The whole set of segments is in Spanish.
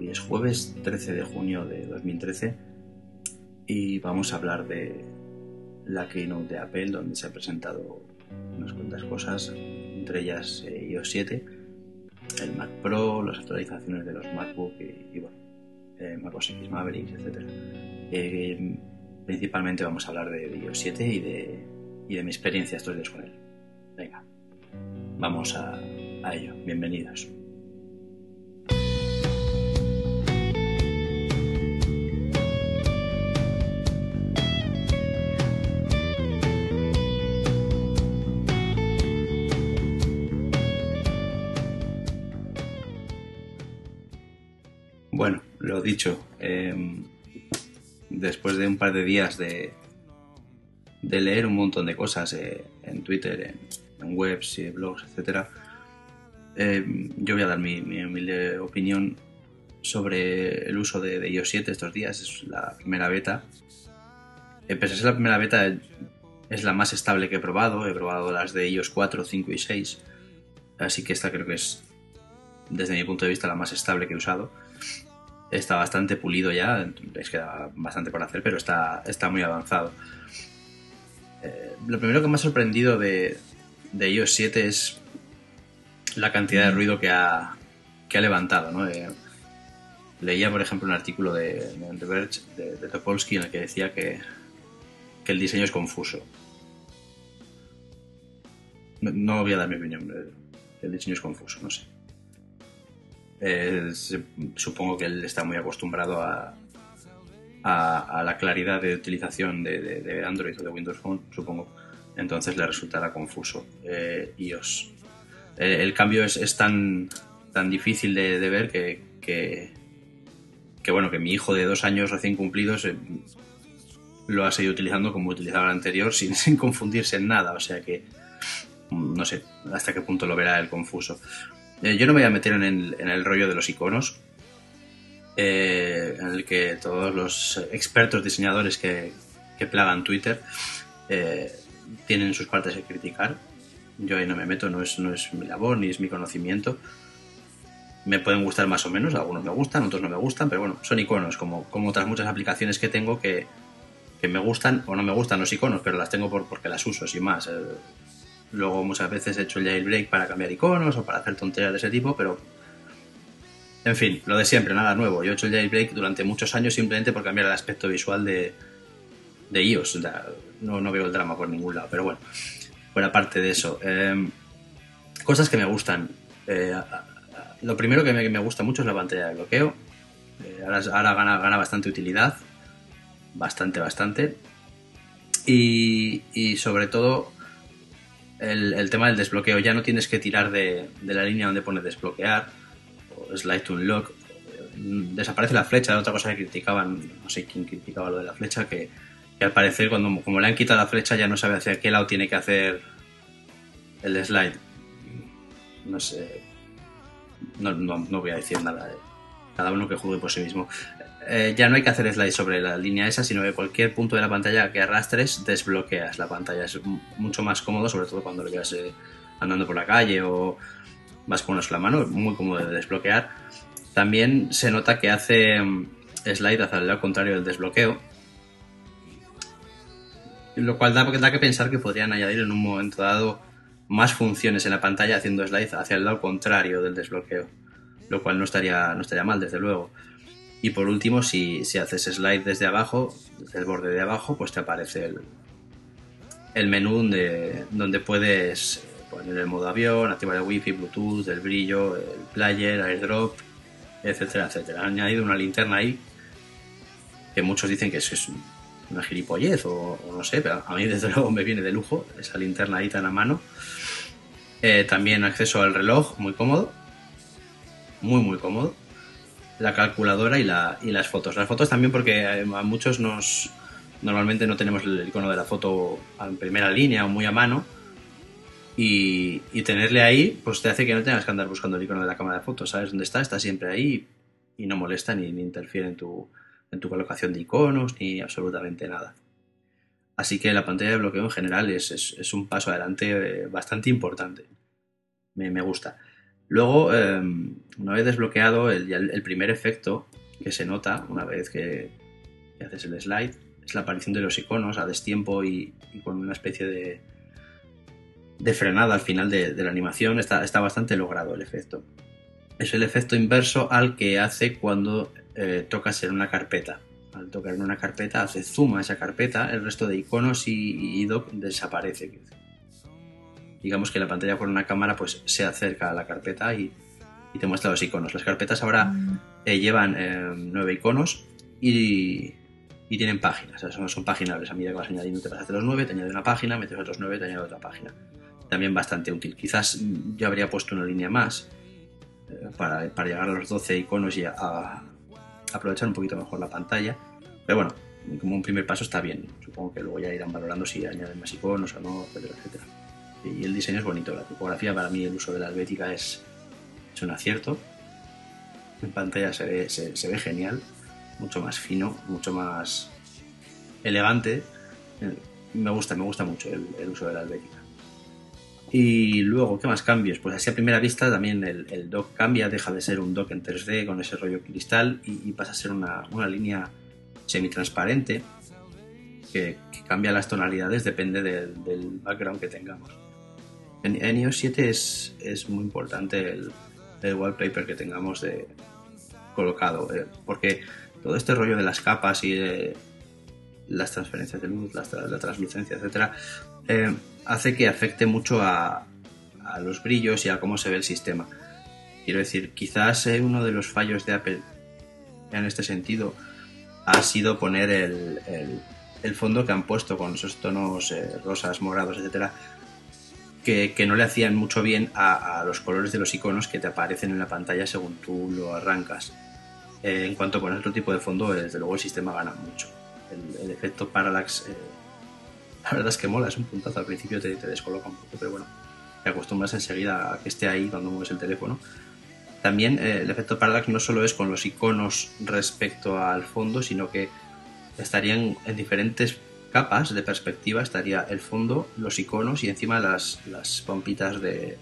Hoy es jueves 13 de junio de 2013 y vamos a hablar de la keynote de Apple donde se ha presentado unas cuantas cosas, entre ellas eh, iOS 7, el Mac Pro, las actualizaciones de los MacBook y, bueno, eh, Mac OS X Mavericks, etc. Eh, principalmente vamos a hablar de, iOS 7 y de, y mi experiencia estos días con él. Venga, vamos a ello. Bienvenidos. Bueno, lo dicho, em, después de un par de días de, de leer un montón de cosas eh, en Twitter, en, webs y blogs, etc., em, yo voy a dar mi, humilde opinión sobre el uso de, iOS 7 estos días. Es la primera beta. Eh, pese a ser la primera beta, es la más estable que he probado. He probado las de iOS 4, 5 y 6. Así que esta creo que es, desde mi punto de vista, la más estable que he usado está bastante pulido ya, les queda bastante por hacer, pero está, está muy avanzado. Eh, lo primero que me ha sorprendido de, de iOS 7 es la cantidad de ruido que ha, que ha levantado. ¿no? Eh, leía, por ejemplo, un artículo de, de The Verge, de, Topolsky, en el que decía que, que el diseño es confuso. No, no voy a dar mi opinión, el diseño es confuso, no sé. Eh, supongo que él está muy acostumbrado a, la claridad de utilización de, Android o de Windows Phone, supongo. Entonces le resultará confuso eh. Eh, el cambio es, tan, tan difícil de, ver que, que, bueno, que mi hijo de dos años recién cumplidos lo ha seguido utilizando como utilizaba el anterior sin, sin confundirse en nada. O sea que no sé hasta qué punto lo verá el confuso. Eh, yo no me voy a meter en el, rollo de los iconos, eh, en el que todos los expertos diseñadores que, plagan Twitter eh, tienen sus partes de criticar. Yo ahí no me meto, no es, no es mi labor ni es mi conocimiento. Me pueden gustar más o menos, algunos me gustan, otros no me gustan, pero bueno, son iconos, como, otras muchas aplicaciones que tengo que, me gustan o no me gustan los iconos, pero las tengo por, porque las uso, sin más. Luego muchas veces he hecho el jailbreak para cambiar iconos o para hacer tonterías de ese tipo, pero... En fin, lo de siempre, nada nuevo. Yo he hecho el jailbreak durante muchos años simplemente por cambiar el aspecto visual de, de iOS. no, no veo el drama por ningún lado, pero bueno, fuera parte de eso. Em, cosas que me gustan. Eh, lo primero que me, gusta mucho es la pantalla de bloqueo. Eh, ahora, gana, gana bastante utilidad. Bastante, bastante. Y, y sobre todo el, tema del desbloqueo. Ya no tienes que tirar de, la línea donde pone desbloquear o slide to unlock. Desaparece la flecha, otra cosa que criticaban, no sé quién criticaba lo de la flecha, que, al parecer cuando como le han quitado la flecha ya no sabe hacia qué lado tiene que hacer el slide. No sé. No, no, no voy a decir nada. Cada uno que juegue por sí mismo. Eh, ya no hay que hacer slide sobre la línea esa, sino que cualquier punto de la pantalla que arrastres desbloqueas la pantalla. Es mucho más cómodo, sobre todo cuando lo llevas eh, andando por la calle o vas con la mano, muy cómodo de desbloquear. También se nota que hace mm, slide hacia el lado contrario del desbloqueo, lo cual da, da que pensar que podrían añadir en un momento dado más funciones en la pantalla haciendo slide hacia el lado contrario del desbloqueo, lo cual no estaría, no estaría mal, desde luego. Y por último, si, haces slide desde abajo, desde el borde de abajo, pues te aparece el, el menú donde, donde puedes poner el modo avión, activar el wifi, bluetooth, el brillo, el player, airdrop, etcétera, etcétera. Han añadido una linterna ahí que muchos dicen que es, una gilipollez o, no sé, pero a mí desde luego me viene de lujo esa linterna ahí tan a mano. Eh, también acceso al reloj, muy cómodo, muy muy cómodo la calculadora y, la, y las fotos. Las fotos también porque a muchos nos normalmente no tenemos el icono de la foto en primera línea o muy a mano y, tenerle ahí pues te hace que no tengas que andar buscando el icono de la cámara de fotos, sabes dónde está, está siempre ahí y no molesta ni, interfiere en tu, en tu colocación de iconos ni absolutamente nada. Así que la pantalla de bloqueo en general es, un paso adelante eh, bastante importante. Me, me gusta. Luego, em, una vez desbloqueado, el, primer efecto que se nota una vez que, haces el slide es la aparición de los iconos a destiempo y, y con una especie de, de frenada al final de, la animación. Está, está, bastante logrado el efecto. Es el efecto inverso al que hace cuando eh, tocas en una carpeta. Al tocar en una carpeta hace zoom a esa carpeta, el resto de iconos y, y doc desaparece. Digamos que la pantalla con una cámara pues se acerca a la carpeta y, te muestra los iconos. Las carpetas ahora mm. eh, llevan eh, nueve iconos y, tienen páginas, son, son paginables. A medida que vas añadiendo, te pasas de los nueve, te añade una página, metes otros nueve, te añade otra página. También bastante útil. Quizás yo habría puesto una línea más eh, para, llegar a los 12 iconos y a, aprovechar un poquito mejor la pantalla. Pero bueno, como un primer paso está bien. Supongo que luego ya irán valorando si añaden más iconos o no, etcétera, etcétera. Y el diseño es bonito. La tipografía, para mí, el uso de la helvética es, un acierto. En pantalla se ve, se, ve genial, mucho más fino, mucho más elegante. Eh, me gusta, me gusta mucho el, uso de la helvética. Y luego, ¿qué más cambios? Pues así a primera vista también el, dock cambia, deja de ser un dock en 3D con ese rollo cristal y, pasa a ser una, línea semitransparente que, que, cambia las tonalidades, depende del background que tengamos. En, en iOS 7 es, es muy importante el, wallpaper que tengamos de, colocado, eh, porque todo este rollo de las capas y las transferencias de luz, la, la translucencia, etcétera, eh, hace que afecte mucho a, a, los brillos y a cómo se ve el sistema. Quiero decir, quizás eh, uno de los fallos de Apple en este sentido ha sido poner el, el, el fondo que han puesto con esos tonos rosas, morados, etcétera, que, no le hacían mucho bien a, los colores de los iconos que te aparecen en la pantalla según tú lo arrancas. Eh, en cuanto a poner otro tipo de fondo, desde luego el sistema gana mucho. El, efecto parallax, eh, la verdad es que mola, es un puntazo. Al principio te, descoloca un poco, pero bueno, te acostumbras enseguida a que esté ahí cuando mueves el teléfono. También eh, el efecto parallax no solo es con los iconos respecto al fondo, sino que estarían en diferentes capas de perspectiva estaría el fondo, los iconos y encima las, las pompitas de,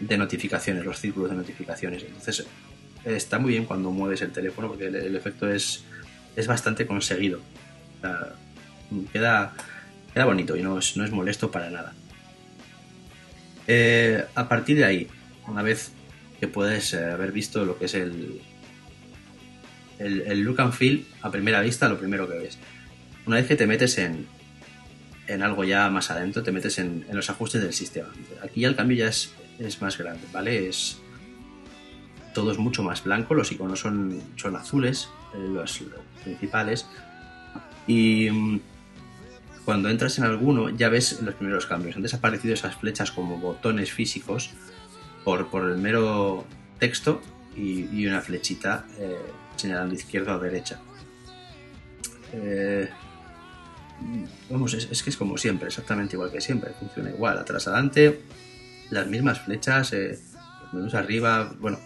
de notificaciones, los círculos de notificaciones. Entonces está muy bien cuando mueves el teléfono porque el, efecto es, es bastante conseguido. queda, queda bonito y no es, no es molesto para nada. Eh, a partir de ahí, una vez que puedes eh, haber visto lo que es el, el look and feel a primera vista, lo primero que ves una vez que te metes en, en algo ya más adentro, te metes en, los ajustes del sistema. Aquí ya el cambio ya es, más grande, ¿vale? Es, todo es mucho más blanco, los iconos son, son azules, eh, los, principales. Y mm, cuando entras en alguno ya ves los primeros cambios. Han desaparecido esas flechas como botones físicos por, por el mero texto y, una flechita eh, señalando izquierda o derecha. Eh, vamos, es, que es como siempre, exactamente igual que siempre, funciona igual, atrás adelante, las mismas flechas, eh, menús arriba, bueno,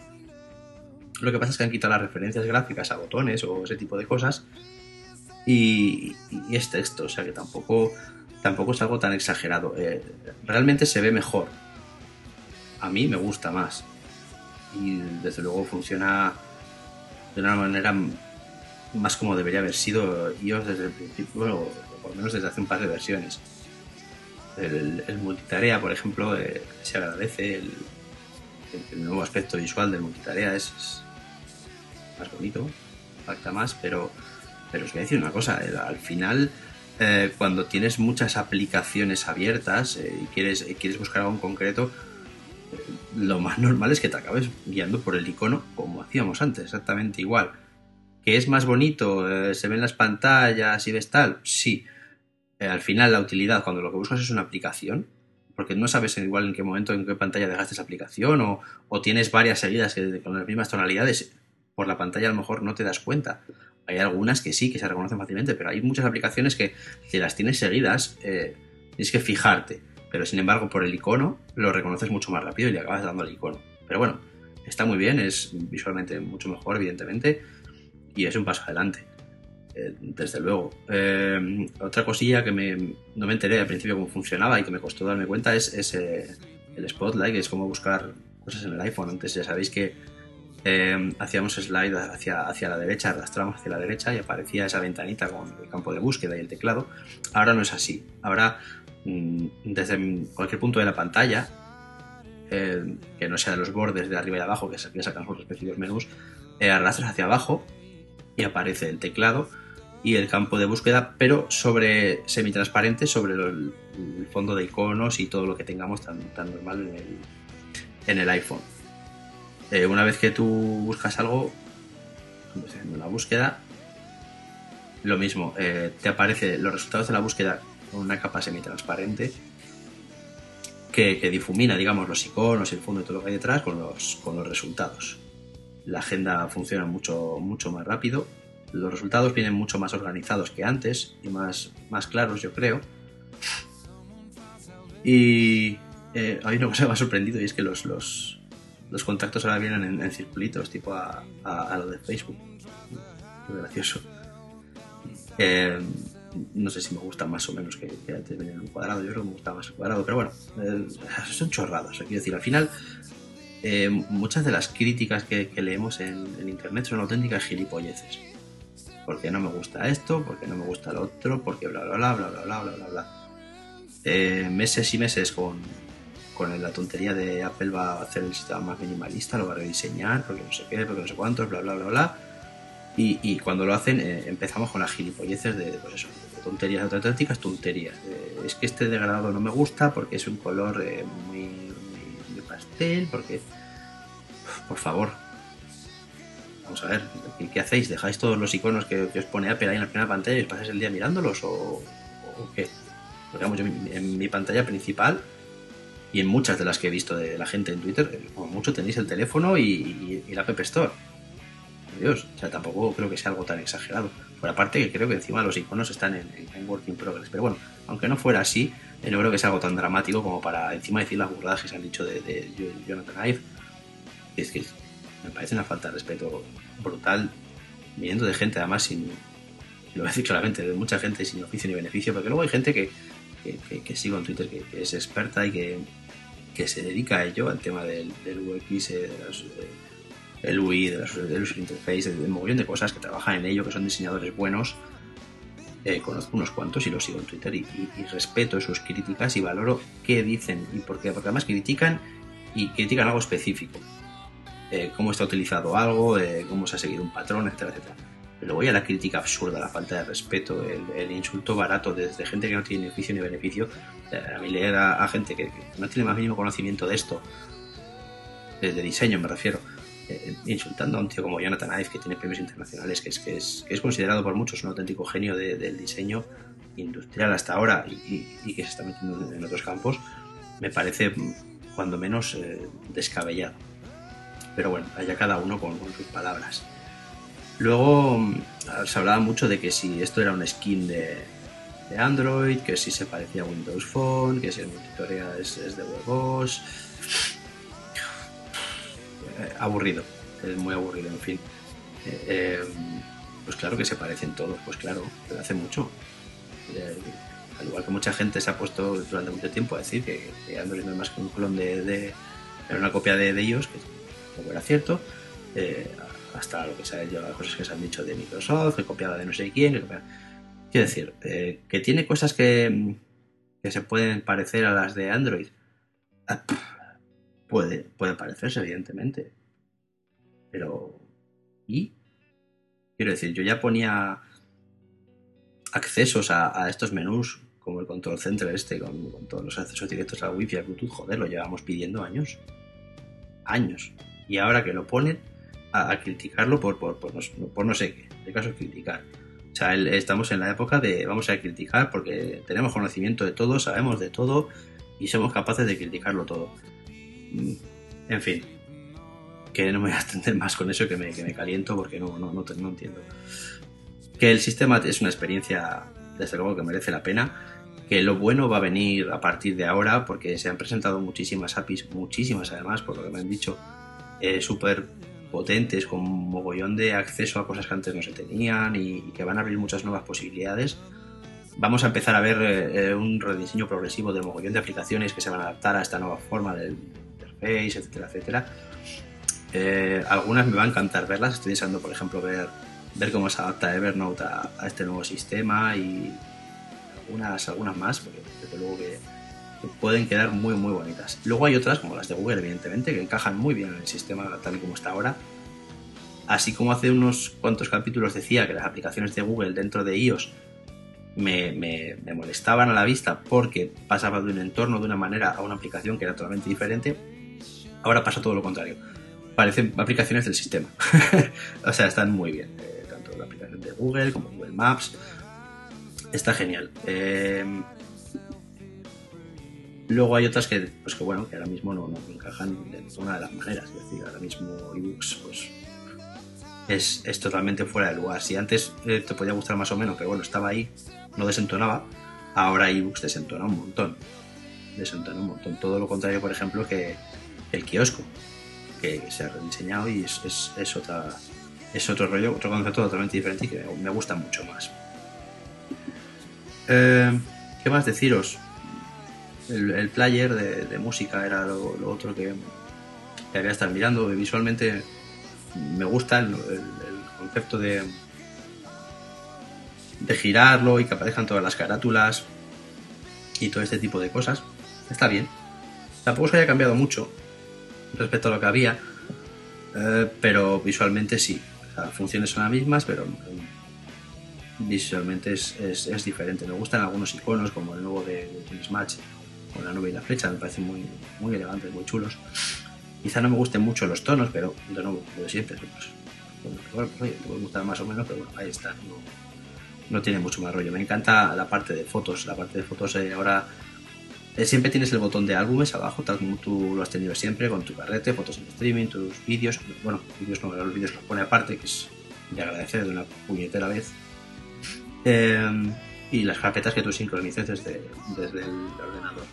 lo que pasa es que han quitado las referencias gráficas a botones o ese tipo de cosas y, es texto, o sea que tampoco, tampoco es algo tan exagerado, eh, realmente se ve mejor, a mí me gusta más. Y desde luego funciona de una manera más como debería haber sido iOS desde el principio, lo menos desde hace un par de versiones. El, multitarea, por ejemplo, eh, se agradece, el, nuevo aspecto visual del multitarea es, más bonito, impacta más, pero, pero os voy a decir una cosa, al final eh, cuando tienes muchas aplicaciones abiertas eh, y quieres, quieres buscar algo en concreto, lo más normal es que te acabes guiando por el icono como hacíamos antes, exactamente igual. ¿Que es más bonito? ¿Se ven las pantallas y ves tal? Sí. Eh, al final la utilidad, cuando lo que buscas es una aplicación, porque no sabes igual en qué momento, en qué pantalla dejaste esa aplicación, o, tienes varias seguidas que, con las mismas tonalidades, por la pantalla a lo mejor no te das cuenta. Hay algunas que sí, que se reconocen fácilmente, pero hay muchas aplicaciones que si las tienes seguidas, eh, tienes que fijarte. Pero sin embargo, por el icono lo reconoces mucho más rápido y le acabas dando el icono. Pero bueno, está muy bien, es visualmente mucho mejor, evidentemente, y es un paso adelante. Eh, desde luego. Eh, otra cosilla que no me enteré al principio cómo funcionaba y que me costó darme cuenta es, eh, el Spotlight, que es como buscar cosas en el iPhone. Antes ya sabéis que eh, hacíamos slide hacia, la derecha, arrastramos hacia la derecha y aparecía esa ventanita con el campo de búsqueda y el teclado. Ahora no es así. Ahora, mm, desde cualquier punto de la pantalla, que no sea de los bordes de arriba y abajo, que sacan los respectivos menús, arrastras hacia abajo y aparece el teclado y el campo de búsqueda, pero sobre semitransparente sobre el, fondo de iconos y todo lo que tengamos tan, tan normal en el, en el iPhone. Eh, una vez que tú buscas algo, en una búsqueda, lo mismo, eh, te aparece los resultados de la búsqueda con una capa semitransparente que, que, difumina, digamos, los iconos el fondo y todo lo que hay detrás con los, con los resultados. La agenda funciona mucho, mucho más rápido los resultados vienen mucho más organizados que antes y más, más claros, yo creo. Y eh, hay una que me ha sorprendido y es que los, los, los contactos ahora vienen en, circulitos, tipo a, a, lo de Facebook. Muy gracioso. Eh, no sé si me gusta más o menos que, antes venía en un cuadrado, yo creo que me gusta más el cuadrado, pero bueno, eh, son chorradas. Quiero decir, al final, eh, muchas de las críticas que, que leemos en, en, internet son auténticas gilipolleces porque no me gusta esto, porque no me gusta lo otro, porque bla bla bla bla bla bla bla bla bla. Eh, meses y meses con, con la tontería de Apple va a hacer el sistema más minimalista, lo va a rediseñar, porque no sé qué, porque no sé cuántos, bla bla bla bla. Y, cuando lo hacen eh, empezamos con las gilipolleces de, pues eso, de tonterías auténticas, tonterías. es que este degradado no me gusta porque es un color eh, muy, muy, muy pastel, porque... Por favor, Vamos a ver, ¿qué, hacéis? ¿Dejáis todos los iconos que, os pone Apple ahí en la primera pantalla y os pasáis el día mirándolos? ¿O, qué? Porque vamos, yo en mi pantalla principal y en muchas de las que he visto de la gente en Twitter, eh, como mucho tenéis el teléfono y, la App Store. Dios, o sea, tampoco creo que sea algo tan exagerado. Por aparte que creo que encima los iconos están en, en Work in Progress. Pero bueno, aunque no fuera así, eh, no creo que sea algo tan dramático como para encima decir las burradas que se han dicho de, de Jonathan Ive. Es que me parece una falta de respeto brutal, viniendo de gente además sin, lo voy a decir claramente, de mucha gente sin oficio ni beneficio, porque luego hay gente que, que, sigo en Twitter que, es experta y que, se dedica a ello, al tema del, del UX, eh, el UI, de del user interface, de un montón de cosas que trabajan en ello, que son diseñadores buenos. Eh, conozco unos cuantos y los sigo en Twitter y, respeto sus críticas y valoro qué dicen y por qué, porque además critican y critican algo específico. Eh, cómo está utilizado algo, eh, cómo se ha seguido un patrón, etcétera, etcétera. Pero voy a la crítica absurda, la falta de respeto, el, insulto barato desde gente que no tiene oficio ni beneficio. a mí leer a, gente que, no tiene más mínimo conocimiento de esto, de, diseño me refiero, eh, insultando a un tío como Jonathan Ive, que tiene premios internacionales, que es, que es, que es considerado por muchos un auténtico genio del diseño industrial hasta ahora y, que se está metiendo en otros campos, me parece cuando menos descabellado. Pero bueno, allá cada uno con, sus palabras. Luego mm, se hablaba mucho de que si esto era un skin de, Android, que si se parecía a Windows Phone, que si el multitutorial es, de huevos. Eh, aburrido, es muy aburrido, en fin. Eh, eh, pues claro que se parecen todos, pues claro, pero hace mucho. al igual que mucha gente se ha puesto durante mucho tiempo a decir que, Android no es más que un clon de, de una copia de, de ellos, que como era cierto, eh, hasta lo que se ha cosas que se han dicho de Microsoft, que copiaba de no sé quién, Quiero decir, eh, que tiene cosas que, que, se pueden parecer a las de Android. Puede, puede parecerse, evidentemente. Pero. ¿Y? Quiero decir, yo ya ponía accesos a, estos menús, como el control center este, con, todos los accesos directos al Wi-Fi, al Bluetooth, joder, lo llevamos pidiendo años. Años y ahora que lo ponen a, criticarlo por, por, por, no, por, no, sé qué, de caso criticar. O sea, estamos en la época de vamos a criticar porque tenemos conocimiento de todo, sabemos de todo y somos capaces de criticarlo todo. Mm, en fin, que no me voy a extender más con eso, que me, que me caliento porque no, no, no, no entiendo. Que el sistema es una experiencia, desde luego, que merece la pena que lo bueno va a venir a partir de ahora porque se han presentado muchísimas APIs, muchísimas además, por lo que me han dicho, eh, súper potentes, con un mogollón de acceso a cosas que antes no se tenían y, que van a abrir muchas nuevas posibilidades. Vamos a empezar a ver eh, un rediseño progresivo de mogollón de aplicaciones que se van a adaptar a esta nueva forma de Face, etcétera, etcétera. Eh, algunas me va a encantar verlas. Estoy deseando, por ejemplo, ver, ver cómo se adapta Evernote a, a este nuevo sistema y algunas, algunas más, porque desde luego que, pueden quedar muy, muy bonitas. Luego hay otras, como las de Google, evidentemente, que encajan muy bien en el sistema tal y como está ahora. Así como hace unos cuantos capítulos decía que las aplicaciones de Google dentro de iOS me, molestaban a la vista porque pasaba de un entorno de una manera a una aplicación que era totalmente diferente, ahora pasa todo lo contrario. Parecen aplicaciones del sistema. o sea, están muy bien. Eh, tanto la aplicación de Google como Google Maps. Está genial. Eh, luego hay otras que, pues que bueno, que ahora mismo no, no encajan de ninguna de las maneras. Es decir, ahora mismo ebooks, pues es, es, totalmente fuera de lugar. Si antes eh, te podía gustar más o menos, pero bueno, estaba ahí, no desentonaba, ahora ebooks desentona un montón. Desentona un montón. Todo lo contrario, por ejemplo, que el kiosco, que se ha rediseñado y es, es, es otra, es otro rollo, otro concepto totalmente diferente y que me gusta mucho más. Eh, ¿Qué más deciros? El, player de, música era lo, otro que, que había estado mirando. Visualmente me gusta el, concepto de, de girarlo y que aparezcan todas las carátulas y todo este tipo de cosas. Está bien. Tampoco se haya cambiado mucho respecto a lo que había, eh, pero visualmente sí. Las funciones son las mismas, pero visualmente es, es, diferente. Me gustan algunos iconos, como el nuevo de, de Smash, con la nube y la flecha, me parecen muy, muy elegantes, muy chulos. Quizá no me gusten mucho los tonos, pero de nuevo, lo de siempre, pues, bueno, pues, te puede gustar más o menos, pero bueno, ahí está. No, no, tiene mucho más rollo. Me encanta la parte de fotos. La parte de fotos eh, ahora eh, siempre tienes el botón de álbumes abajo, tal como tú lo has tenido siempre, con tu carrete, fotos en streaming, tus vídeos. Bueno, vídeos no, los vídeos los pone aparte, que es de agradecer de una puñetera vez. Eh, y las carpetas que tú sincronices desde, desde el ordenador.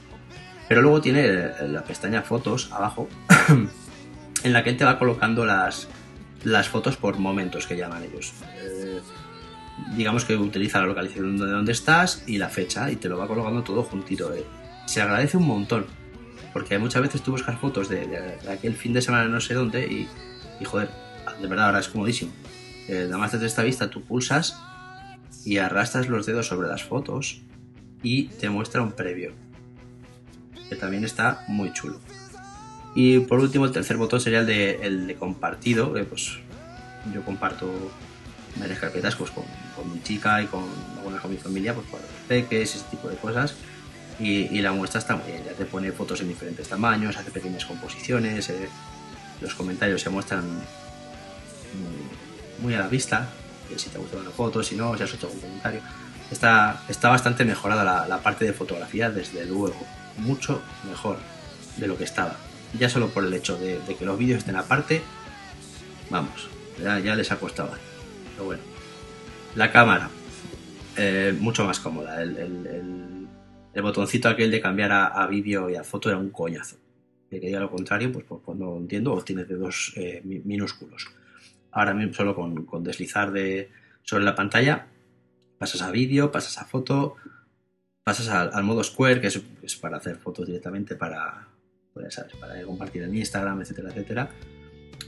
Pero luego tiene la pestaña fotos abajo, en la que te va colocando las, las fotos por momentos que llaman ellos. Eh, digamos que utiliza la localización de donde estás y la fecha y te lo va colocando todo juntito. Eh. Se agradece un montón, porque muchas veces tú buscas fotos de, de, de aquel fin de semana no sé dónde y, y, joder, de verdad ahora es comodísimo. Eh, nada más desde esta vista tú pulsas y arrastras los dedos sobre las fotos y te muestra un previo que también está muy chulo. Y por último, el tercer botón sería el de, el de compartido, que pues yo comparto varias carpetas pues, con, con, mi chica y con algunas con mi familia, pues para los peques, ese tipo de cosas. Y, y, la muestra está muy bien, ya te pone fotos en diferentes tamaños, hace pequeñas composiciones, eh, los comentarios se muestran muy a la vista, si te ha gustado una foto, si no, si has hecho algún comentario. Está, está bastante mejorada la, la parte de fotografía, desde luego mucho mejor de lo que estaba. Ya solo por el hecho de, de que los vídeos estén aparte, vamos, ya, ya, les ha costado. Pero bueno, la cámara, eh, mucho más cómoda. El, el, el, el, botoncito aquel de cambiar a, a vídeo y a foto era un coñazo. De que diga lo contrario, pues, pues, pues no entiendo, o dedos eh, minúsculos. Ahora mismo solo con, con deslizar de, sobre la pantalla, pasas a vídeo, pasas a foto, pasas al, modo Square, que es, para hacer fotos directamente para, pues para compartir en Instagram, etcétera, etcétera.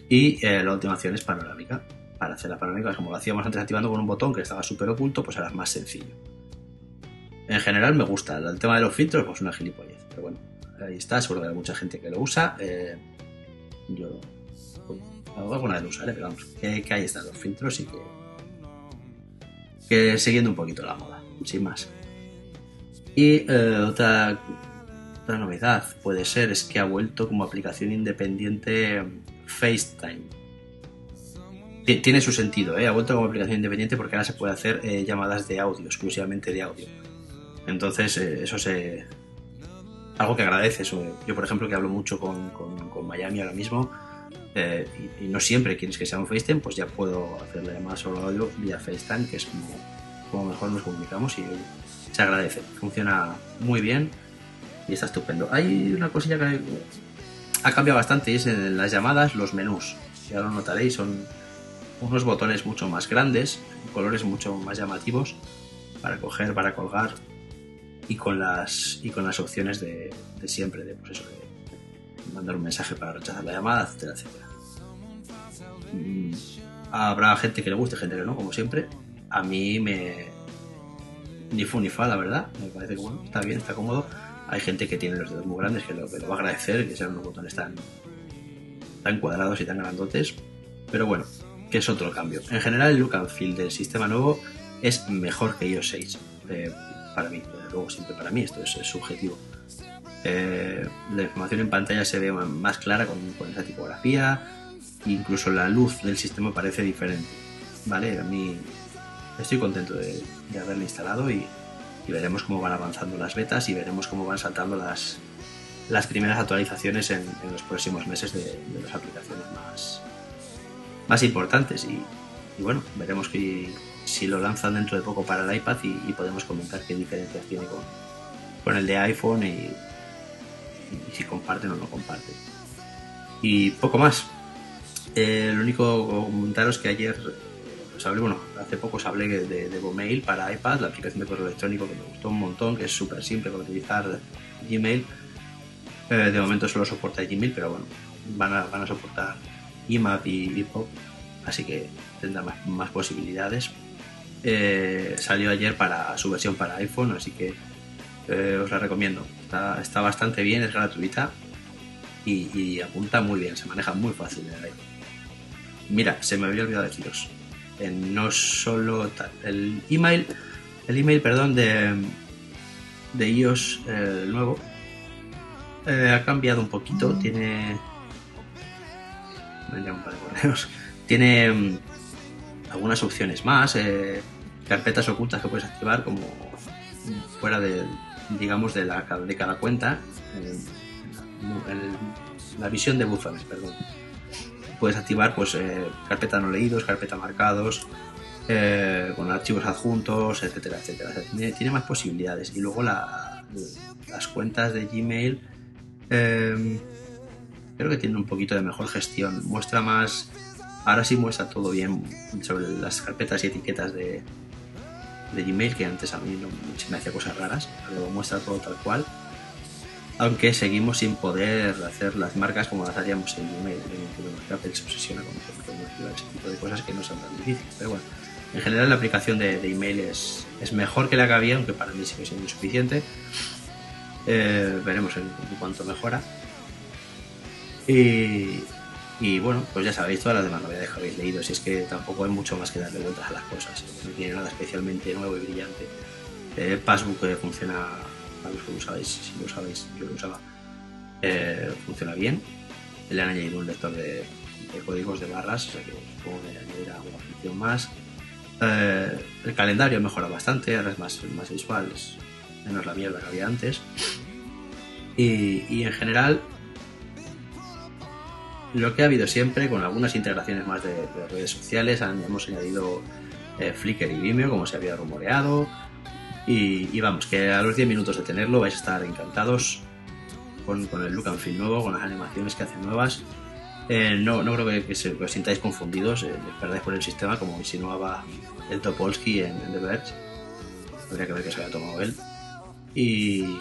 Y eh, la última opción es panorámica. Para hacer la panorámica, como lo hacíamos antes activando con un botón que estaba súper oculto, pues ahora es más sencillo. En general me gusta. El tema de los filtros, pues una gilipollez. Pero bueno, ahí está. Seguro que hay mucha gente que lo usa. Eh, yo alguna vez usaré, pero vamos, que, ahí están los filtros y que, que siguiendo un poquito la moda, sin más. Y eh, otra, otra novedad puede ser es que ha vuelto como aplicación independiente FaceTime. Tiene su sentido, ¿eh? ha vuelto como aplicación independiente porque ahora se puede hacer eh, llamadas de audio, exclusivamente de audio. Entonces, eh, eso se. Algo que agradece. Eso. Yo, por ejemplo, que hablo mucho con, con Miami ahora mismo, eh, y, no siempre quieres que sea un FaceTime, pues ya puedo hacer la llamada solo audio vía FaceTime, que es como, como mejor nos comunicamos y se agradece. Funciona muy bien y está estupendo. Hay una cosilla que ha cambiado bastante y es en las llamadas los menús. Ya lo notaréis, son unos botones mucho más grandes, colores mucho más llamativos para coger, para colgar y con las, y con las opciones de, de siempre, de, pues eso, mandar un mensaje para rechazar la llamada, etcétera, etcétera. Mm, habrá gente que le guste, gente que no, como siempre. A mí me. Ni fu ni fa, la verdad. Me parece que está bien, está cómodo. Hay gente que tiene los dedos muy grandes que lo, va a agradecer, que sean unos botones tan, tan cuadrados y tan grandotes. Pero bueno, que es otro cambio. En general, el look and feel del sistema nuevo es mejor que iOS 6. Eh, para mí, luego siempre para mí, esto es, es subjetivo. Eh, la información en pantalla se ve más clara con, con, esa tipografía, incluso la luz del sistema parece diferente. Vale, a mí estoy contento de, de haberlo instalado y, y, veremos cómo van avanzando las betas y veremos cómo van saltando las, las primeras actualizaciones en, en los próximos meses de, de, las aplicaciones más, más importantes. Y, y bueno, veremos que, si lo lanzan dentro de poco para el iPad y, y podemos comentar qué diferencias tiene con, con el de iPhone y, y, si comparten o no comparten. Y poco más. Eh, lo único comentaros que ayer os hablé, bueno, hace poco os hablé de, de, para iPad, la aplicación de correo electrónico que me gustó un montón, que es súper simple para utilizar Gmail. Eh, de momento solo soporta Gmail, pero bueno, van a, van a soportar IMAP y, y así que tendrá más, más posibilidades eh, salió ayer para su versión para iPhone, así que eh, os la recomiendo. Está, está, bastante bien, es gratuita y, y, apunta muy bien, se maneja muy fácil el iPhone. Mira, se me había olvidado deciros. Eh, no solo tal, el email, el email, perdón, de, de iOS eh, nuevo ha cambiado un poquito. Tiene. Me un par de correos. Tiene mm, algunas opciones más, eh, carpetas ocultas que puedes activar como fuera de, digamos, de, la, de cada cuenta, eh, la visión de buffers, perdón. Puedes activar pues eh, carpeta no leídos, carpeta marcados, eh, con archivos adjuntos, etcétera, etcétera. O tiene, más posibilidades. Y luego la, las cuentas de Gmail creo que tienen un poquito de mejor gestión. Muestra más ahora sí muestra todo bien sobre las carpetas y etiquetas de, de Gmail, que antes a mí no, me hacía cosas raras, pero muestra todo tal cual. Aunque seguimos sin poder hacer las marcas como las haríamos en Gmail. Apple se obsesiona con ese tipo de cosas que no son tan difíciles. Pero bueno, en general la aplicación de, de email es, es, mejor que la que había, aunque para mí sigue siendo insuficiente. Eh, veremos en, en cuánto mejora. Y, y bueno, pues ya sabéis todas las demás novedades que habéis leído, si es que tampoco hay mucho más que darle vueltas a las cosas, no tiene nada especialmente nuevo y brillante. Eh, Passbook eh, funciona, para los que lo sabéis, si lo sabéis, yo lo usaba, eh, funciona bien. Le han añadido un lector de, de, códigos de barras, o sea que supongo que añadirá una función más. Eh, el calendario mejora bastante, ahora es más, más visual, es menos la mierda que había antes. Y, y en general lo que ha habido siempre, con algunas integraciones más de, de redes sociales, han, hemos añadido eh, Flickr y Vimeo, como se había rumoreado. Y, y, vamos, que a los 10 minutos de tenerlo vais a estar encantados con, con el look and feel nuevo, con las animaciones que hacen nuevas. Eh, no, no creo que, que, se, que, os sintáis confundidos, eh, perdáis por el sistema, como insinuaba el Topolsky en, en The Verge. Habría que ver que se había tomado él. Y,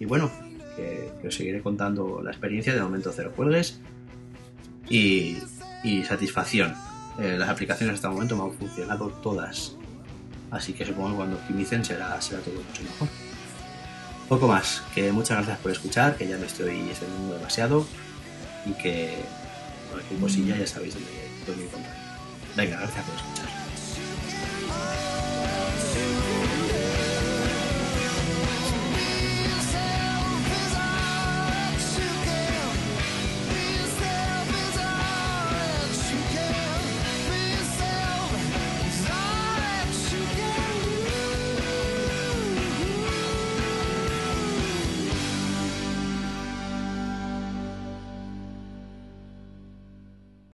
y bueno, que, que, os seguiré contando la experiencia. De momento, cero cuelgues y, satisfacción. Eh, las aplicaciones hasta el momento me han funcionado todas, así que supongo que cuando optimicen será, será todo mucho mejor. Poco más, que muchas gracias por escuchar, que ya me estoy extendiendo demasiado y que cualquier cosilla ya sabéis dónde, dónde encontrar. Venga, gracias por escuchar.